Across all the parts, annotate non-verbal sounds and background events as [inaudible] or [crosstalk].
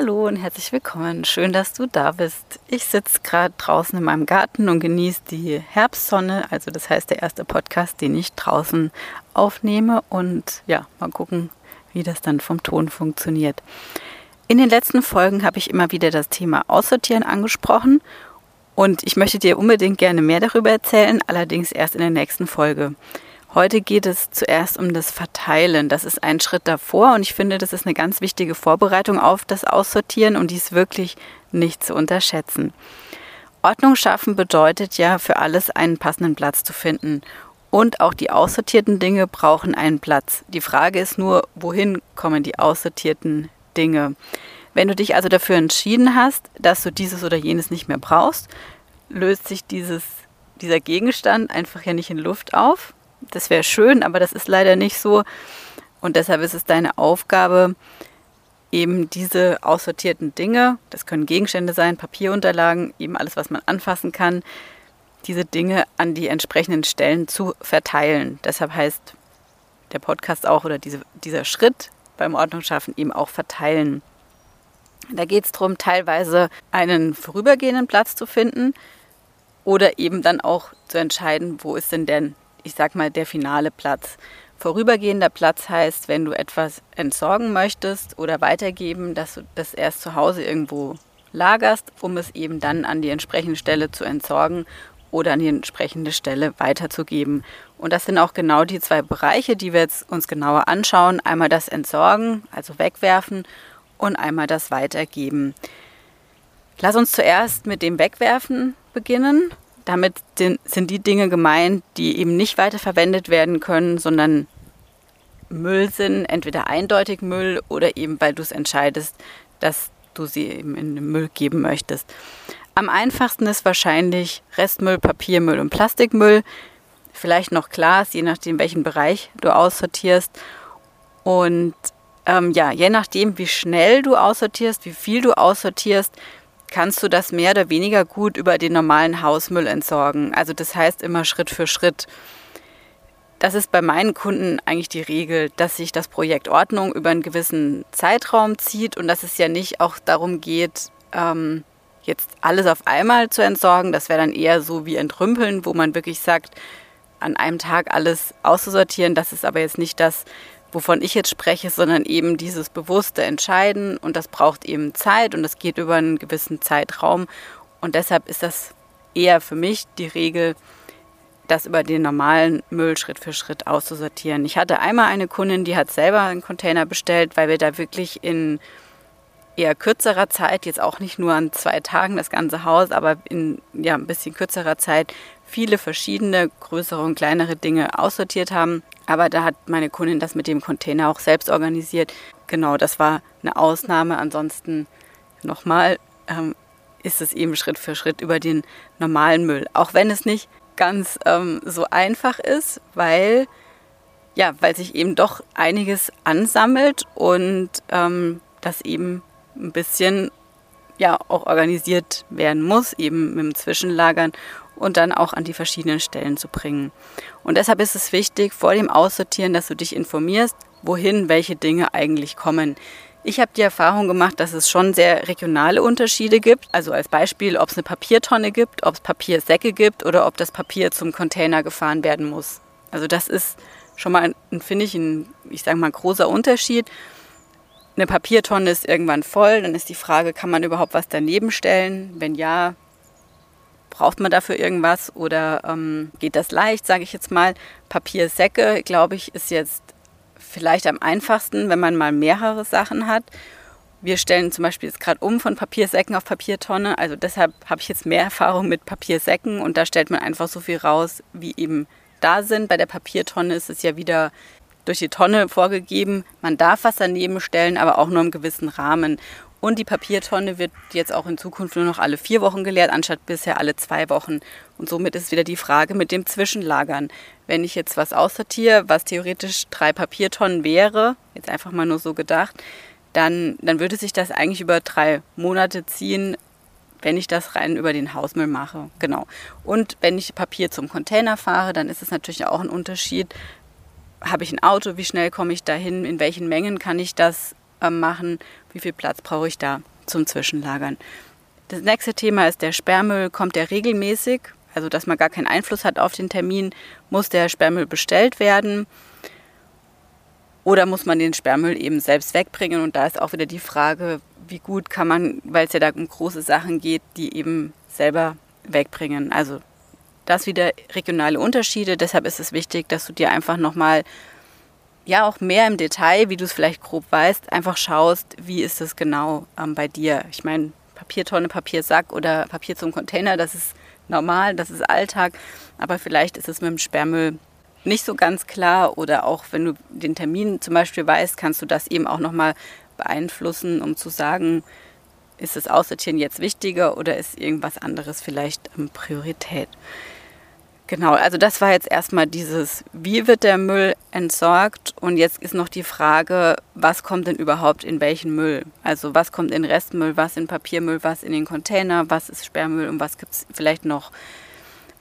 Hallo und herzlich willkommen. Schön, dass du da bist. Ich sitze gerade draußen in meinem Garten und genieße die Herbstsonne. Also das heißt der erste Podcast, den ich draußen aufnehme. Und ja, mal gucken, wie das dann vom Ton funktioniert. In den letzten Folgen habe ich immer wieder das Thema Aussortieren angesprochen. Und ich möchte dir unbedingt gerne mehr darüber erzählen, allerdings erst in der nächsten Folge. Heute geht es zuerst um das Verteilen. Das ist ein Schritt davor und ich finde, das ist eine ganz wichtige Vorbereitung auf das Aussortieren und dies wirklich nicht zu unterschätzen. Ordnung schaffen bedeutet ja, für alles einen passenden Platz zu finden. Und auch die aussortierten Dinge brauchen einen Platz. Die Frage ist nur, wohin kommen die aussortierten Dinge? Wenn du dich also dafür entschieden hast, dass du dieses oder jenes nicht mehr brauchst, löst sich dieses, dieser Gegenstand einfach ja nicht in Luft auf, das wäre schön, aber das ist leider nicht so. Und deshalb ist es deine Aufgabe, eben diese aussortierten Dinge, das können Gegenstände sein, Papierunterlagen, eben alles, was man anfassen kann, diese Dinge an die entsprechenden Stellen zu verteilen. Deshalb heißt der Podcast auch oder diese, dieser Schritt beim Ordnungsschaffen eben auch verteilen. Da geht es darum, teilweise einen vorübergehenden Platz zu finden oder eben dann auch zu entscheiden, wo ist denn denn ich sag mal, der finale Platz. Vorübergehender Platz heißt, wenn du etwas entsorgen möchtest oder weitergeben, dass du das erst zu Hause irgendwo lagerst, um es eben dann an die entsprechende Stelle zu entsorgen oder an die entsprechende Stelle weiterzugeben. Und das sind auch genau die zwei Bereiche, die wir jetzt uns genauer anschauen. Einmal das Entsorgen, also wegwerfen, und einmal das Weitergeben. Lass uns zuerst mit dem Wegwerfen beginnen. Damit sind die Dinge gemeint, die eben nicht weiterverwendet werden können, sondern Müll sind, entweder eindeutig Müll oder eben, weil du es entscheidest, dass du sie eben in den Müll geben möchtest. Am einfachsten ist wahrscheinlich Restmüll, Papiermüll und Plastikmüll. Vielleicht noch Glas, je nachdem, welchen Bereich du aussortierst. Und ähm, ja, je nachdem, wie schnell du aussortierst, wie viel du aussortierst, kannst du das mehr oder weniger gut über den normalen Hausmüll entsorgen. Also das heißt immer Schritt für Schritt. Das ist bei meinen Kunden eigentlich die Regel, dass sich das Projekt Ordnung über einen gewissen Zeitraum zieht und dass es ja nicht auch darum geht, ähm, jetzt alles auf einmal zu entsorgen. Das wäre dann eher so wie Entrümpeln, wo man wirklich sagt, an einem Tag alles auszusortieren. Das ist aber jetzt nicht das, wovon ich jetzt spreche, sondern eben dieses bewusste Entscheiden und das braucht eben Zeit und das geht über einen gewissen Zeitraum und deshalb ist das eher für mich die Regel, das über den normalen Müll Schritt für Schritt auszusortieren. Ich hatte einmal eine Kundin, die hat selber einen Container bestellt, weil wir da wirklich in eher kürzerer Zeit, jetzt auch nicht nur an zwei Tagen das ganze Haus, aber in ja, ein bisschen kürzerer Zeit viele verschiedene größere und kleinere Dinge aussortiert haben. Aber da hat meine Kundin das mit dem Container auch selbst organisiert. Genau, das war eine Ausnahme. Ansonsten nochmal ähm, ist es eben Schritt für Schritt über den normalen Müll. Auch wenn es nicht ganz ähm, so einfach ist, weil ja, weil sich eben doch einiges ansammelt und ähm, das eben ein bisschen ja auch organisiert werden muss, eben mit dem Zwischenlagern und dann auch an die verschiedenen Stellen zu bringen. Und deshalb ist es wichtig, vor dem Aussortieren, dass du dich informierst, wohin welche Dinge eigentlich kommen. Ich habe die Erfahrung gemacht, dass es schon sehr regionale Unterschiede gibt. Also als Beispiel, ob es eine Papiertonne gibt, ob es Papiersäcke gibt oder ob das Papier zum Container gefahren werden muss. Also das ist schon mal, finde ich, ein, ich sage mal, großer Unterschied. Eine Papiertonne ist irgendwann voll, dann ist die Frage, kann man überhaupt was daneben stellen? Wenn ja, Braucht man dafür irgendwas oder ähm, geht das leicht, sage ich jetzt mal. Papiersäcke, glaube ich, ist jetzt vielleicht am einfachsten, wenn man mal mehrere Sachen hat. Wir stellen zum Beispiel jetzt gerade um von Papiersäcken auf Papiertonne. Also deshalb habe ich jetzt mehr Erfahrung mit Papiersäcken und da stellt man einfach so viel raus, wie eben da sind. Bei der Papiertonne ist es ja wieder durch die Tonne vorgegeben. Man darf was daneben stellen, aber auch nur im gewissen Rahmen. Und die Papiertonne wird jetzt auch in Zukunft nur noch alle vier Wochen geleert, anstatt bisher alle zwei Wochen. Und somit ist wieder die Frage mit dem Zwischenlagern. Wenn ich jetzt was aussortiere, was theoretisch drei Papiertonnen wäre, jetzt einfach mal nur so gedacht, dann, dann würde sich das eigentlich über drei Monate ziehen, wenn ich das rein über den Hausmüll mache. Genau. Und wenn ich Papier zum Container fahre, dann ist es natürlich auch ein Unterschied. Habe ich ein Auto, wie schnell komme ich dahin, in welchen Mengen kann ich das machen, wie viel Platz brauche ich da zum Zwischenlagern. Das nächste Thema ist der Sperrmüll. Kommt der regelmäßig? Also, dass man gar keinen Einfluss hat auf den Termin, muss der Sperrmüll bestellt werden. Oder muss man den Sperrmüll eben selbst wegbringen? Und da ist auch wieder die Frage, wie gut kann man, weil es ja da um große Sachen geht, die eben selber wegbringen. Also das wieder regionale Unterschiede. Deshalb ist es wichtig, dass du dir einfach nochmal, ja auch mehr im Detail, wie du es vielleicht grob weißt, einfach schaust, wie ist es genau ähm, bei dir. Ich meine, Papiertonne, Papiersack oder Papier zum Container, das ist normal, das ist Alltag. Aber vielleicht ist es mit dem Sperrmüll nicht so ganz klar oder auch wenn du den Termin zum Beispiel weißt, kannst du das eben auch nochmal beeinflussen, um zu sagen, ist das Aussortieren jetzt wichtiger oder ist irgendwas anderes vielleicht Priorität? Genau, also das war jetzt erstmal dieses, wie wird der Müll entsorgt? Und jetzt ist noch die Frage, was kommt denn überhaupt in welchen Müll? Also was kommt in Restmüll, was in Papiermüll, was in den Container, was ist Sperrmüll und was gibt es vielleicht noch?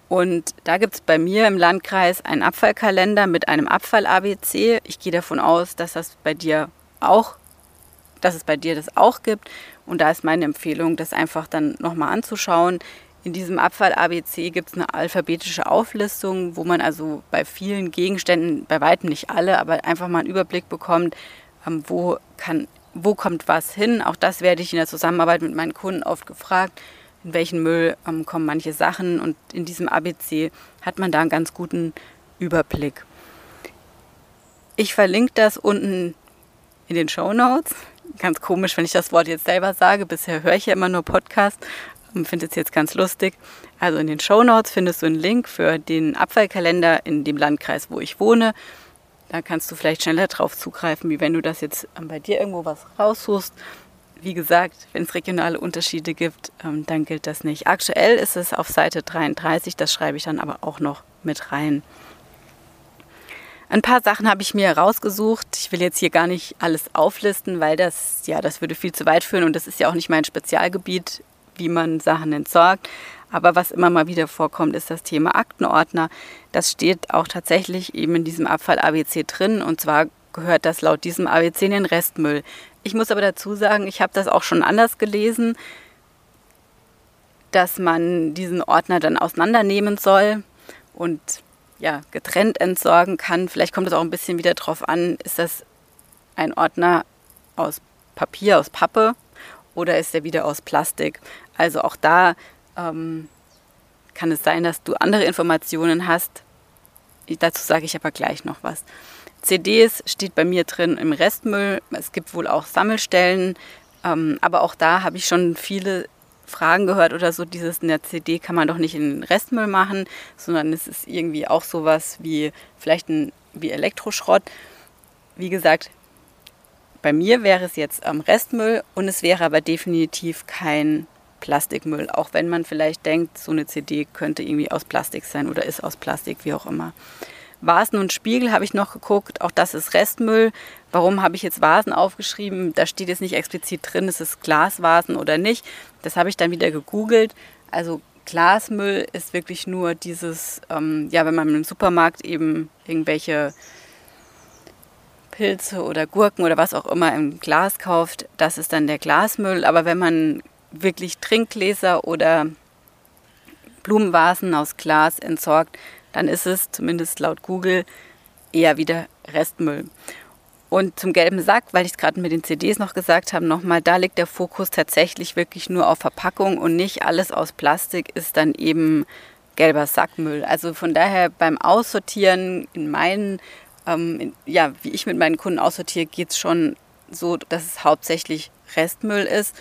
Und da gibt es bei mir im Landkreis einen Abfallkalender mit einem Abfall-ABC. Ich gehe davon aus, dass das bei dir auch dass es bei dir das auch gibt. Und da ist meine Empfehlung, das einfach dann nochmal anzuschauen. In diesem Abfall-ABC gibt es eine alphabetische Auflistung, wo man also bei vielen Gegenständen, bei weitem nicht alle, aber einfach mal einen Überblick bekommt, ähm, wo, kann, wo kommt was hin. Auch das werde ich in der Zusammenarbeit mit meinen Kunden oft gefragt, in welchen Müll ähm, kommen manche Sachen. Und in diesem ABC hat man da einen ganz guten Überblick. Ich verlinke das unten in den Show Notes ganz komisch, wenn ich das Wort jetzt selber sage. Bisher höre ich ja immer nur Podcast und finde es jetzt ganz lustig. Also in den Show Notes findest du einen Link für den Abfallkalender in dem Landkreis, wo ich wohne. Da kannst du vielleicht schneller drauf zugreifen, wie wenn du das jetzt ähm, bei dir irgendwo was raussuchst. Wie gesagt, wenn es regionale Unterschiede gibt, ähm, dann gilt das nicht. Aktuell ist es auf Seite 33, das schreibe ich dann aber auch noch mit rein. Ein paar Sachen habe ich mir rausgesucht. Ich will jetzt hier gar nicht alles auflisten, weil das, ja, das würde viel zu weit führen und das ist ja auch nicht mein Spezialgebiet, wie man Sachen entsorgt. Aber was immer mal wieder vorkommt, ist das Thema Aktenordner. Das steht auch tatsächlich eben in diesem Abfall ABC drin und zwar gehört das laut diesem ABC in den Restmüll. Ich muss aber dazu sagen, ich habe das auch schon anders gelesen, dass man diesen Ordner dann auseinandernehmen soll und ja, getrennt entsorgen kann. Vielleicht kommt es auch ein bisschen wieder drauf an, ist das ein Ordner aus Papier, aus Pappe oder ist der wieder aus Plastik? Also auch da ähm, kann es sein, dass du andere Informationen hast. Dazu sage ich aber gleich noch was. CDs steht bei mir drin im Restmüll. Es gibt wohl auch Sammelstellen, ähm, aber auch da habe ich schon viele Fragen gehört oder so, dieses in der CD kann man doch nicht in den Restmüll machen, sondern es ist irgendwie auch sowas wie vielleicht ein wie Elektroschrott. Wie gesagt, bei mir wäre es jetzt am Restmüll und es wäre aber definitiv kein Plastikmüll, auch wenn man vielleicht denkt, so eine CD könnte irgendwie aus Plastik sein oder ist aus Plastik, wie auch immer. Vasen und Spiegel habe ich noch geguckt. Auch das ist Restmüll. Warum habe ich jetzt Vasen aufgeschrieben? Da steht jetzt nicht explizit drin, ist es Glasvasen oder nicht. Das habe ich dann wieder gegoogelt. Also Glasmüll ist wirklich nur dieses, ähm, ja, wenn man im Supermarkt eben irgendwelche Pilze oder Gurken oder was auch immer im Glas kauft, das ist dann der Glasmüll. Aber wenn man wirklich Trinkgläser oder Blumenvasen aus Glas entsorgt, dann ist es, zumindest laut Google, eher wieder Restmüll. Und zum gelben Sack, weil ich es gerade mit den CDs noch gesagt habe, nochmal, da liegt der Fokus tatsächlich wirklich nur auf Verpackung und nicht alles aus Plastik ist dann eben gelber Sackmüll. Also von daher beim Aussortieren in meinen, ähm, ja, wie ich mit meinen Kunden aussortiere, geht es schon so, dass es hauptsächlich Restmüll ist.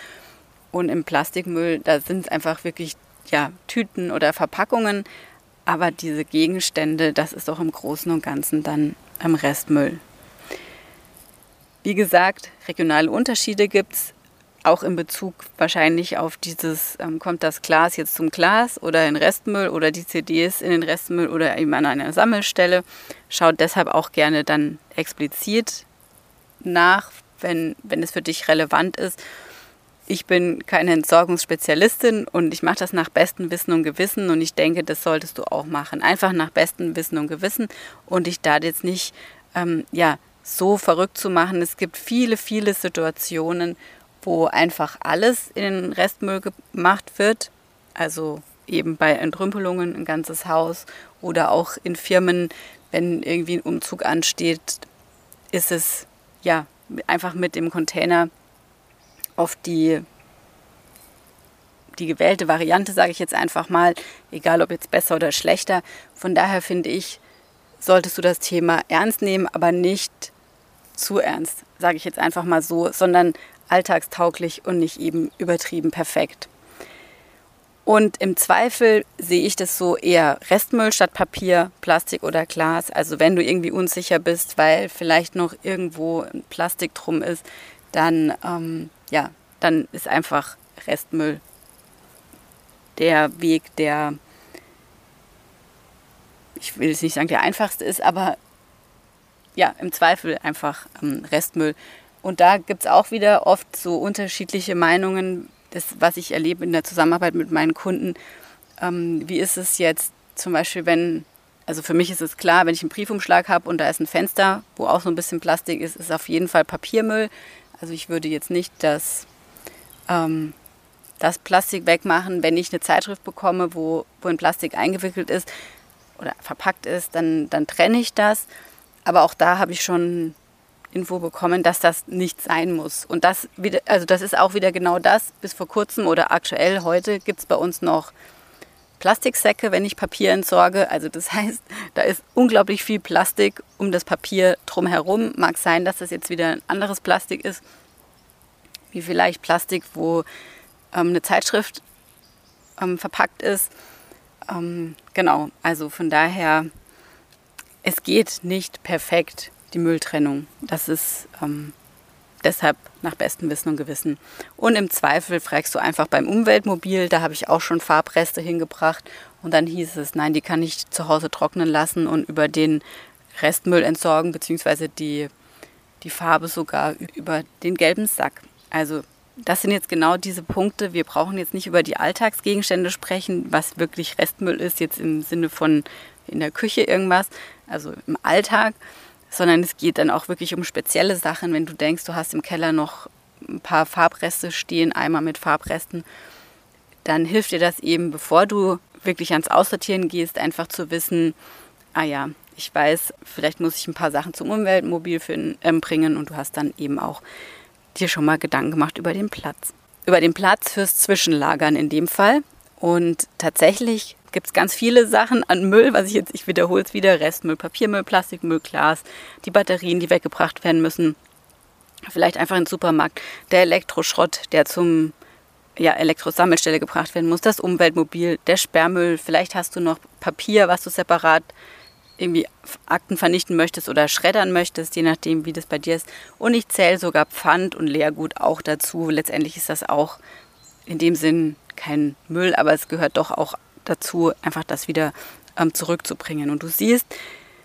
Und im Plastikmüll, da sind es einfach wirklich ja, Tüten oder Verpackungen. Aber diese Gegenstände, das ist doch im Großen und Ganzen dann im Restmüll. Wie gesagt, regionale Unterschiede gibt es. Auch in Bezug wahrscheinlich auf dieses, ähm, kommt das Glas jetzt zum Glas oder in Restmüll oder die CDs in den Restmüll oder eben an einer Sammelstelle. Schaut deshalb auch gerne dann explizit nach, wenn, wenn es für dich relevant ist. Ich bin keine Entsorgungsspezialistin und ich mache das nach bestem Wissen und Gewissen und ich denke, das solltest du auch machen. Einfach nach bestem Wissen und Gewissen und dich da jetzt nicht ähm, ja, so verrückt zu machen. Es gibt viele, viele Situationen, wo einfach alles in den Restmüll gemacht wird. Also eben bei Entrümpelungen ein ganzes Haus oder auch in Firmen, wenn irgendwie ein Umzug ansteht, ist es ja einfach mit dem Container auf die die gewählte Variante, sage ich jetzt einfach mal, egal ob jetzt besser oder schlechter. Von daher finde ich, solltest du das Thema ernst nehmen, aber nicht zu ernst, sage ich jetzt einfach mal so, sondern alltagstauglich und nicht eben übertrieben perfekt. Und im Zweifel sehe ich das so eher Restmüll statt Papier, Plastik oder Glas. Also wenn du irgendwie unsicher bist, weil vielleicht noch irgendwo Plastik drum ist, dann, ähm, ja, dann ist einfach Restmüll der Weg, der, ich will jetzt nicht sagen, der einfachste ist, aber ja, im Zweifel einfach ähm, Restmüll. Und da gibt es auch wieder oft so unterschiedliche Meinungen, das, was ich erlebe in der Zusammenarbeit mit meinen Kunden. Ähm, wie ist es jetzt zum Beispiel, wenn, also für mich ist es klar, wenn ich einen Briefumschlag habe und da ist ein Fenster, wo auch so ein bisschen Plastik ist, ist auf jeden Fall Papiermüll. Also ich würde jetzt nicht das, ähm, das Plastik wegmachen. Wenn ich eine Zeitschrift bekomme, wo, wo in Plastik eingewickelt ist oder verpackt ist, dann, dann trenne ich das. Aber auch da habe ich schon Info bekommen, dass das nicht sein muss. Und das wieder, also das ist auch wieder genau das. Bis vor kurzem oder aktuell heute gibt es bei uns noch Plastiksäcke, wenn ich Papier entsorge. Also das [laughs] heißt, da ist unglaublich viel Plastik um das Papier drumherum. Mag sein, dass das jetzt wieder ein anderes Plastik ist, wie vielleicht Plastik, wo ähm, eine Zeitschrift ähm, verpackt ist. Ähm, genau, also von daher, es geht nicht perfekt die Mülltrennung. Das ist ähm, deshalb nach bestem Wissen und Gewissen. Und im Zweifel fragst du einfach beim Umweltmobil, da habe ich auch schon Farbreste hingebracht und dann hieß es, nein, die kann ich zu Hause trocknen lassen und über den Restmüll entsorgen, beziehungsweise die, die Farbe sogar über den gelben Sack. Also das sind jetzt genau diese Punkte. Wir brauchen jetzt nicht über die Alltagsgegenstände sprechen, was wirklich Restmüll ist, jetzt im Sinne von in der Küche irgendwas, also im Alltag, sondern es geht dann auch wirklich um spezielle Sachen. Wenn du denkst, du hast im Keller noch ein paar Farbreste stehen, einmal mit Farbresten, dann hilft dir das eben, bevor du wirklich ans Aussortieren gehst, einfach zu wissen, ah ja, ich weiß, vielleicht muss ich ein paar Sachen zum Umweltmobil für, äh, bringen und du hast dann eben auch dir schon mal Gedanken gemacht über den Platz. Über den Platz fürs Zwischenlagern in dem Fall. Und tatsächlich gibt es ganz viele Sachen an Müll, was ich jetzt, ich wiederhole es wieder, Restmüll, Papiermüll, Plastikmüll, Glas, die Batterien, die weggebracht werden müssen. Vielleicht einfach in den Supermarkt, der Elektroschrott, der zum ja, Elektrosammelstelle gebracht werden muss, das Umweltmobil, der Sperrmüll, vielleicht hast du noch Papier, was du separat irgendwie Akten vernichten möchtest oder schreddern möchtest, je nachdem, wie das bei dir ist. Und ich zähle sogar Pfand und Leergut auch dazu. Letztendlich ist das auch in dem Sinn kein Müll, aber es gehört doch auch dazu, einfach das wieder ähm, zurückzubringen. Und du siehst,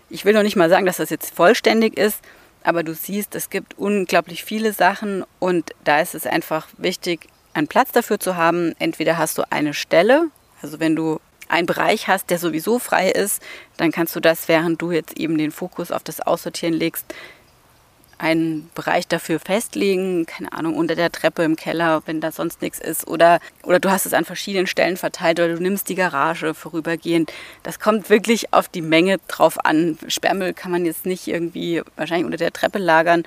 ich will noch nicht mal sagen, dass das jetzt vollständig ist, aber du siehst, es gibt unglaublich viele Sachen und da ist es einfach wichtig, einen Platz dafür zu haben. Entweder hast du eine Stelle, also wenn du einen Bereich hast, der sowieso frei ist, dann kannst du das, während du jetzt eben den Fokus auf das Aussortieren legst, einen Bereich dafür festlegen, keine Ahnung, unter der Treppe im Keller, wenn da sonst nichts ist. Oder, oder du hast es an verschiedenen Stellen verteilt oder du nimmst die Garage vorübergehend. Das kommt wirklich auf die Menge drauf an. Sperrmüll kann man jetzt nicht irgendwie wahrscheinlich unter der Treppe lagern,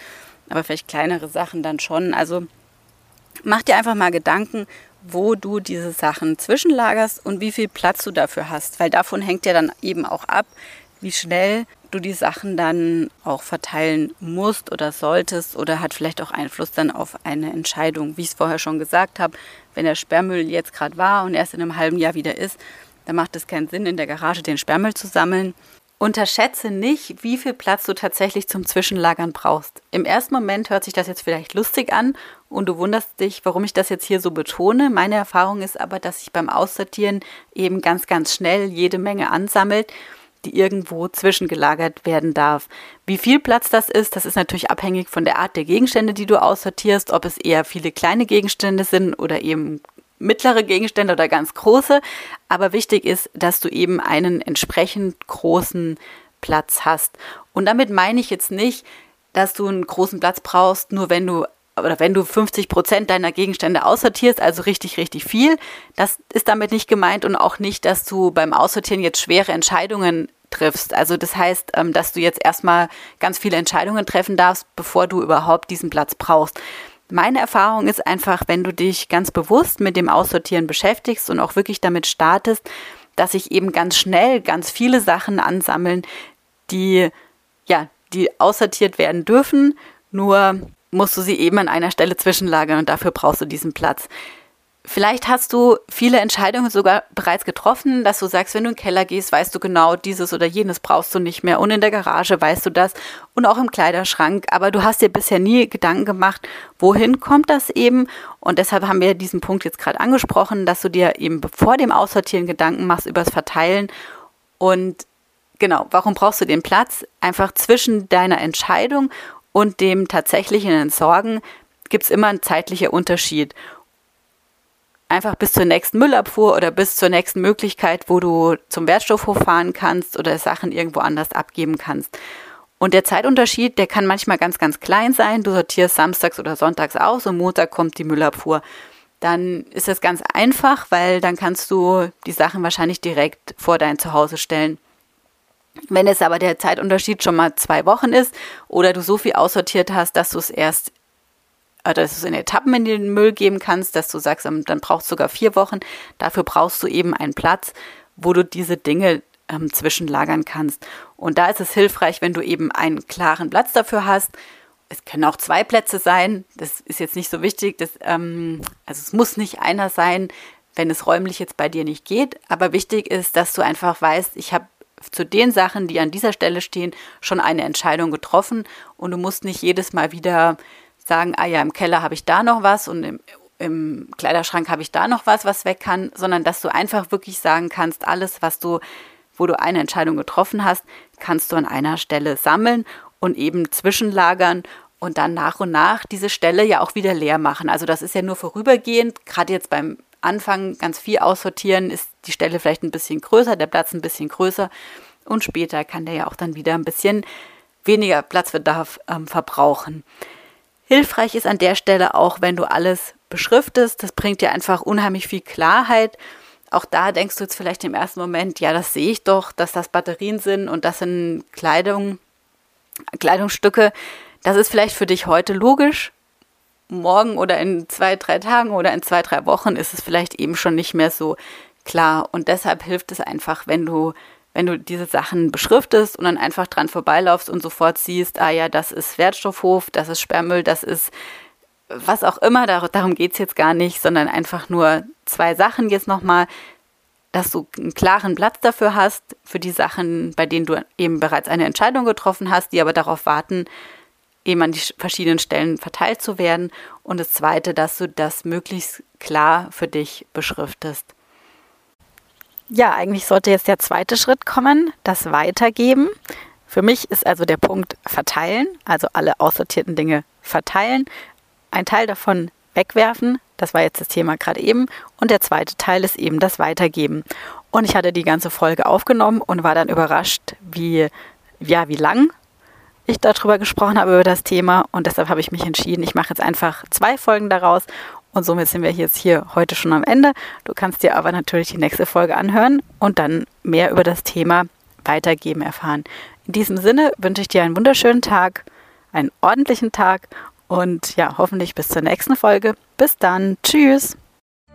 aber vielleicht kleinere Sachen dann schon. Also mach dir einfach mal Gedanken, wo du diese Sachen zwischenlagerst und wie viel Platz du dafür hast, weil davon hängt ja dann eben auch ab, wie schnell du die Sachen dann auch verteilen musst oder solltest oder hat vielleicht auch Einfluss dann auf eine Entscheidung. Wie ich es vorher schon gesagt habe, wenn der Sperrmüll jetzt gerade war und erst in einem halben Jahr wieder ist, dann macht es keinen Sinn, in der Garage den Sperrmüll zu sammeln. Unterschätze nicht, wie viel Platz du tatsächlich zum Zwischenlagern brauchst. Im ersten Moment hört sich das jetzt vielleicht lustig an und du wunderst dich, warum ich das jetzt hier so betone. Meine Erfahrung ist aber, dass sich beim Aussortieren eben ganz, ganz schnell jede Menge ansammelt, die irgendwo zwischengelagert werden darf. Wie viel Platz das ist, das ist natürlich abhängig von der Art der Gegenstände, die du aussortierst, ob es eher viele kleine Gegenstände sind oder eben mittlere Gegenstände oder ganz große. Aber wichtig ist, dass du eben einen entsprechend großen Platz hast. Und damit meine ich jetzt nicht, dass du einen großen Platz brauchst, nur wenn du oder wenn du 50 Prozent deiner Gegenstände aussortierst, also richtig, richtig viel. Das ist damit nicht gemeint und auch nicht, dass du beim Aussortieren jetzt schwere Entscheidungen triffst. Also das heißt, ähm, dass du jetzt erstmal ganz viele Entscheidungen treffen darfst, bevor du überhaupt diesen Platz brauchst. Meine Erfahrung ist einfach, wenn du dich ganz bewusst mit dem Aussortieren beschäftigst und auch wirklich damit startest, dass sich eben ganz schnell ganz viele Sachen ansammeln, die ja, die aussortiert werden dürfen, nur musst du sie eben an einer Stelle zwischenlagern und dafür brauchst du diesen Platz. Vielleicht hast du viele Entscheidungen sogar bereits getroffen, dass du sagst, wenn du in den Keller gehst, weißt du genau, dieses oder jenes brauchst du nicht mehr. Und in der Garage weißt du das und auch im Kleiderschrank. Aber du hast dir bisher nie Gedanken gemacht, wohin kommt das eben? Und deshalb haben wir diesen Punkt jetzt gerade angesprochen, dass du dir eben vor dem Aussortieren Gedanken machst über das Verteilen. Und genau, warum brauchst du den Platz? Einfach zwischen deiner Entscheidung und dem tatsächlichen Entsorgen gibt es immer einen zeitlichen Unterschied einfach bis zur nächsten Müllabfuhr oder bis zur nächsten Möglichkeit, wo du zum Wertstoffhof fahren kannst oder Sachen irgendwo anders abgeben kannst. Und der Zeitunterschied, der kann manchmal ganz, ganz klein sein. Du sortierst samstags oder sonntags aus und Montag kommt die Müllabfuhr. Dann ist das ganz einfach, weil dann kannst du die Sachen wahrscheinlich direkt vor dein Zuhause stellen. Wenn es aber der Zeitunterschied schon mal zwei Wochen ist oder du so viel aussortiert hast, dass du es erst dass du es in Etappen in den Müll geben kannst, dass du sagst, ähm, dann brauchst du sogar vier Wochen. Dafür brauchst du eben einen Platz, wo du diese Dinge ähm, zwischenlagern kannst. Und da ist es hilfreich, wenn du eben einen klaren Platz dafür hast. Es können auch zwei Plätze sein. Das ist jetzt nicht so wichtig. Das, ähm, also es muss nicht einer sein, wenn es räumlich jetzt bei dir nicht geht. Aber wichtig ist, dass du einfach weißt, ich habe zu den Sachen, die an dieser Stelle stehen, schon eine Entscheidung getroffen und du musst nicht jedes Mal wieder sagen, ah ja, im Keller habe ich da noch was und im, im Kleiderschrank habe ich da noch was, was weg kann, sondern dass du einfach wirklich sagen kannst, alles, was du, wo du eine Entscheidung getroffen hast, kannst du an einer Stelle sammeln und eben zwischenlagern und dann nach und nach diese Stelle ja auch wieder leer machen. Also das ist ja nur vorübergehend, gerade jetzt beim Anfang ganz viel aussortieren, ist die Stelle vielleicht ein bisschen größer, der Platz ein bisschen größer und später kann der ja auch dann wieder ein bisschen weniger Platzbedarf ähm, verbrauchen. Hilfreich ist an der Stelle auch, wenn du alles beschriftest. Das bringt dir einfach unheimlich viel Klarheit. Auch da denkst du jetzt vielleicht im ersten Moment, ja, das sehe ich doch, dass das Batterien sind und das sind Kleidung, Kleidungsstücke. Das ist vielleicht für dich heute logisch. Morgen oder in zwei, drei Tagen oder in zwei, drei Wochen ist es vielleicht eben schon nicht mehr so klar. Und deshalb hilft es einfach, wenn du wenn du diese Sachen beschriftest und dann einfach dran vorbeilaufst und sofort siehst, ah ja, das ist Wertstoffhof, das ist Sperrmüll, das ist was auch immer, darum geht es jetzt gar nicht, sondern einfach nur zwei Sachen jetzt nochmal, dass du einen klaren Platz dafür hast, für die Sachen, bei denen du eben bereits eine Entscheidung getroffen hast, die aber darauf warten, eben an die verschiedenen Stellen verteilt zu werden. Und das Zweite, dass du das möglichst klar für dich beschriftest. Ja, eigentlich sollte jetzt der zweite Schritt kommen, das Weitergeben. Für mich ist also der Punkt verteilen, also alle aussortierten Dinge verteilen, ein Teil davon wegwerfen, das war jetzt das Thema gerade eben, und der zweite Teil ist eben das Weitergeben. Und ich hatte die ganze Folge aufgenommen und war dann überrascht, wie, ja, wie lang ich darüber gesprochen habe, über das Thema. Und deshalb habe ich mich entschieden, ich mache jetzt einfach zwei Folgen daraus und somit sind wir jetzt hier heute schon am Ende. Du kannst dir aber natürlich die nächste Folge anhören und dann mehr über das Thema Weitergeben erfahren. In diesem Sinne wünsche ich dir einen wunderschönen Tag, einen ordentlichen Tag und ja, hoffentlich bis zur nächsten Folge. Bis dann. Tschüss.